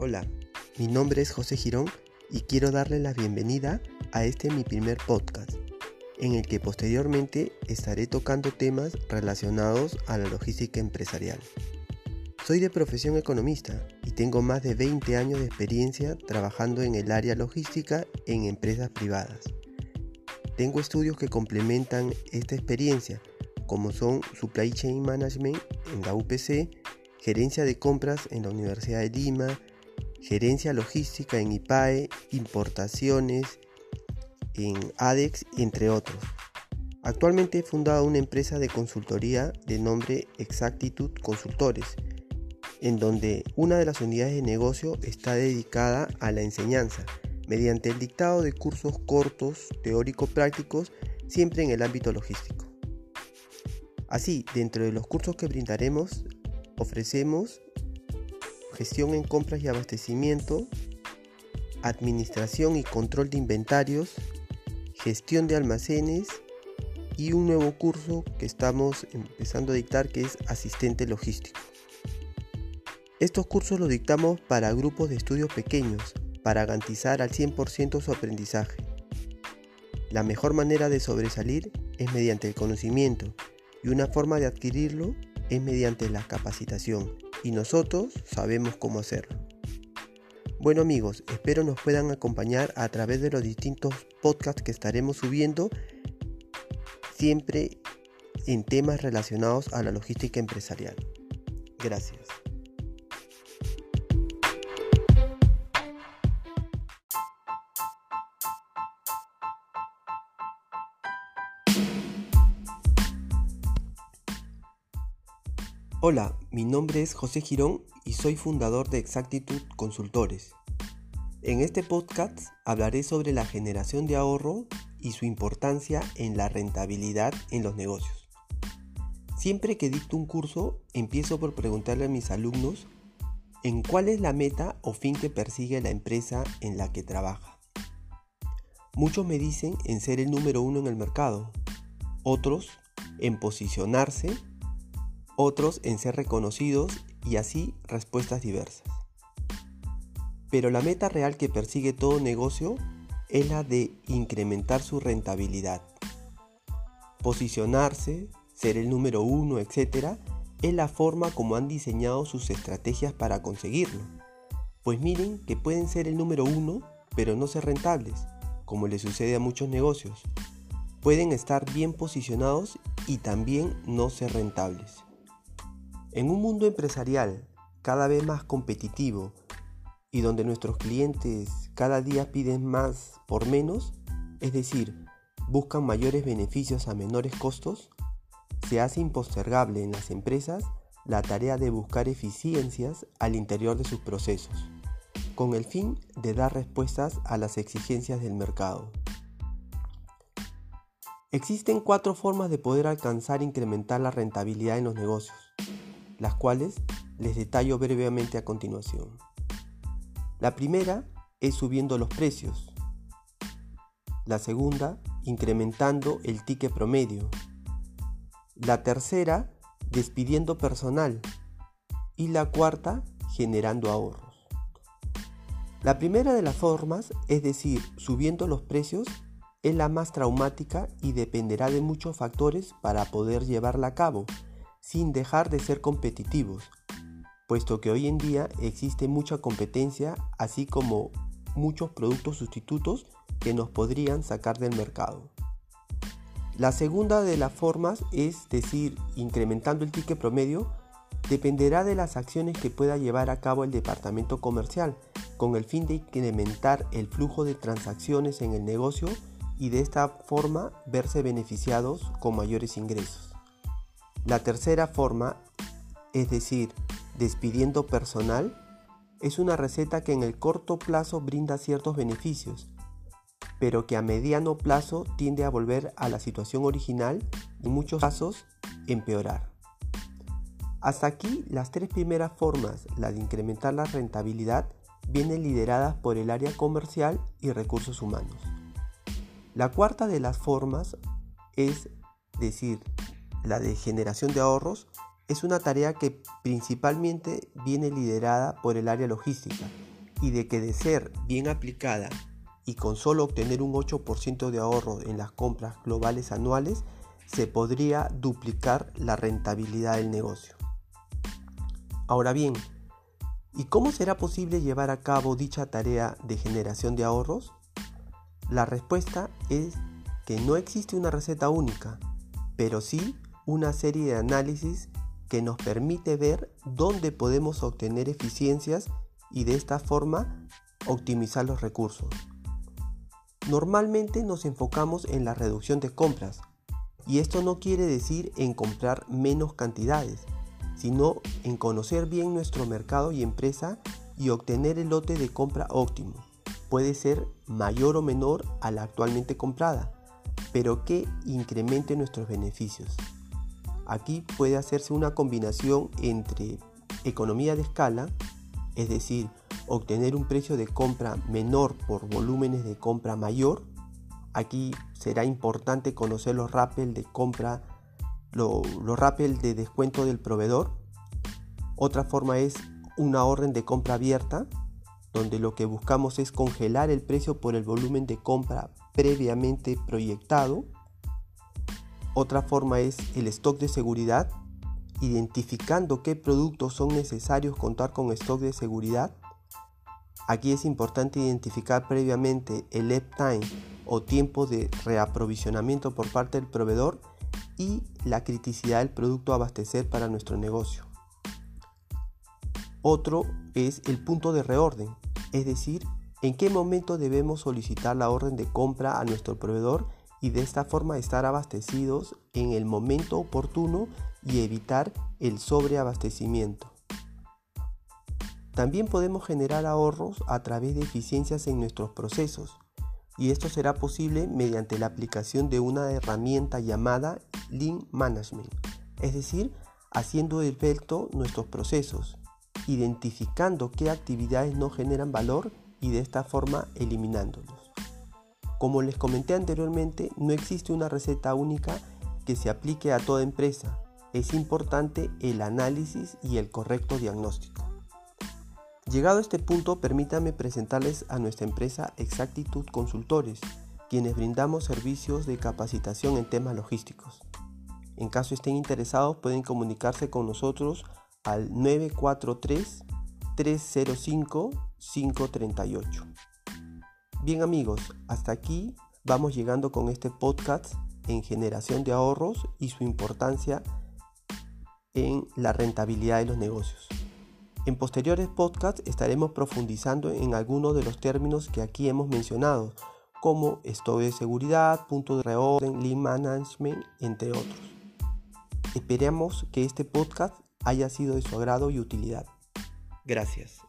Hola, mi nombre es José Girón y quiero darle la bienvenida a este mi primer podcast, en el que posteriormente estaré tocando temas relacionados a la logística empresarial. Soy de profesión economista y tengo más de 20 años de experiencia trabajando en el área logística en empresas privadas. Tengo estudios que complementan esta experiencia, como son Supply Chain Management en la UPC, Gerencia de Compras en la Universidad de Lima, Gerencia Logística en IPAE, Importaciones en ADEX, entre otros. Actualmente he fundado una empresa de consultoría de nombre Exactitud Consultores, en donde una de las unidades de negocio está dedicada a la enseñanza, mediante el dictado de cursos cortos, teórico-prácticos, siempre en el ámbito logístico. Así, dentro de los cursos que brindaremos, ofrecemos gestión en compras y abastecimiento, administración y control de inventarios, gestión de almacenes y un nuevo curso que estamos empezando a dictar que es asistente logístico. Estos cursos los dictamos para grupos de estudios pequeños para garantizar al 100% su aprendizaje. La mejor manera de sobresalir es mediante el conocimiento y una forma de adquirirlo es mediante la capacitación y nosotros sabemos cómo hacerlo. Bueno amigos, espero nos puedan acompañar a través de los distintos podcasts que estaremos subiendo, siempre en temas relacionados a la logística empresarial. Gracias. Hola, mi nombre es José Girón y soy fundador de Exactitud Consultores. En este podcast hablaré sobre la generación de ahorro y su importancia en la rentabilidad en los negocios. Siempre que dicto un curso, empiezo por preguntarle a mis alumnos en cuál es la meta o fin que persigue la empresa en la que trabaja. Muchos me dicen en ser el número uno en el mercado, otros en posicionarse otros en ser reconocidos y así respuestas diversas. Pero la meta real que persigue todo negocio es la de incrementar su rentabilidad. Posicionarse, ser el número uno, etc., es la forma como han diseñado sus estrategias para conseguirlo. Pues miren que pueden ser el número uno, pero no ser rentables, como le sucede a muchos negocios. Pueden estar bien posicionados y también no ser rentables. En un mundo empresarial cada vez más competitivo y donde nuestros clientes cada día piden más por menos, es decir, buscan mayores beneficios a menores costos, se hace impostergable en las empresas la tarea de buscar eficiencias al interior de sus procesos, con el fin de dar respuestas a las exigencias del mercado. Existen cuatro formas de poder alcanzar e incrementar la rentabilidad en los negocios las cuales les detallo brevemente a continuación. La primera es subiendo los precios. La segunda, incrementando el ticket promedio. La tercera, despidiendo personal. Y la cuarta, generando ahorros. La primera de las formas, es decir, subiendo los precios, es la más traumática y dependerá de muchos factores para poder llevarla a cabo sin dejar de ser competitivos, puesto que hoy en día existe mucha competencia, así como muchos productos sustitutos que nos podrían sacar del mercado. La segunda de las formas, es decir, incrementando el ticket promedio, dependerá de las acciones que pueda llevar a cabo el departamento comercial, con el fin de incrementar el flujo de transacciones en el negocio y de esta forma verse beneficiados con mayores ingresos. La tercera forma, es decir, despidiendo personal, es una receta que en el corto plazo brinda ciertos beneficios, pero que a mediano plazo tiende a volver a la situación original y en muchos casos empeorar. Hasta aquí las tres primeras formas, la de incrementar la rentabilidad, vienen lideradas por el área comercial y recursos humanos. La cuarta de las formas es decir, la de generación de ahorros, es una tarea que principalmente viene liderada por el área logística y de que de ser bien aplicada y con solo obtener un 8% de ahorro en las compras globales anuales, se podría duplicar la rentabilidad del negocio. Ahora bien, ¿y cómo será posible llevar a cabo dicha tarea de generación de ahorros? La respuesta es que no existe una receta única, pero sí una serie de análisis que nos permite ver dónde podemos obtener eficiencias y de esta forma optimizar los recursos. Normalmente nos enfocamos en la reducción de compras y esto no quiere decir en comprar menos cantidades, sino en conocer bien nuestro mercado y empresa y obtener el lote de compra óptimo. Puede ser mayor o menor a la actualmente comprada, pero que incremente nuestros beneficios. Aquí puede hacerse una combinación entre economía de escala, es decir, obtener un precio de compra menor por volúmenes de compra mayor. Aquí será importante conocer los rappel de compra, los rappel de descuento del proveedor. Otra forma es una orden de compra abierta, donde lo que buscamos es congelar el precio por el volumen de compra previamente proyectado. Otra forma es el stock de seguridad, identificando qué productos son necesarios contar con stock de seguridad. Aquí es importante identificar previamente el lead time o tiempo de reaprovisionamiento por parte del proveedor y la criticidad del producto a abastecer para nuestro negocio. Otro es el punto de reorden, es decir, en qué momento debemos solicitar la orden de compra a nuestro proveedor y de esta forma estar abastecidos en el momento oportuno y evitar el sobreabastecimiento. También podemos generar ahorros a través de eficiencias en nuestros procesos y esto será posible mediante la aplicación de una herramienta llamada Lean Management, es decir, haciendo efecto nuestros procesos, identificando qué actividades no generan valor y de esta forma eliminándolos. Como les comenté anteriormente, no existe una receta única que se aplique a toda empresa. Es importante el análisis y el correcto diagnóstico. Llegado a este punto, permítanme presentarles a nuestra empresa Exactitud Consultores, quienes brindamos servicios de capacitación en temas logísticos. En caso estén interesados, pueden comunicarse con nosotros al 943 305 538. Bien amigos, hasta aquí vamos llegando con este podcast en generación de ahorros y su importancia en la rentabilidad de los negocios. En posteriores podcasts estaremos profundizando en algunos de los términos que aquí hemos mencionado, como esto de seguridad, punto de reorden, lean management, entre otros. Esperamos que este podcast haya sido de su agrado y utilidad. Gracias.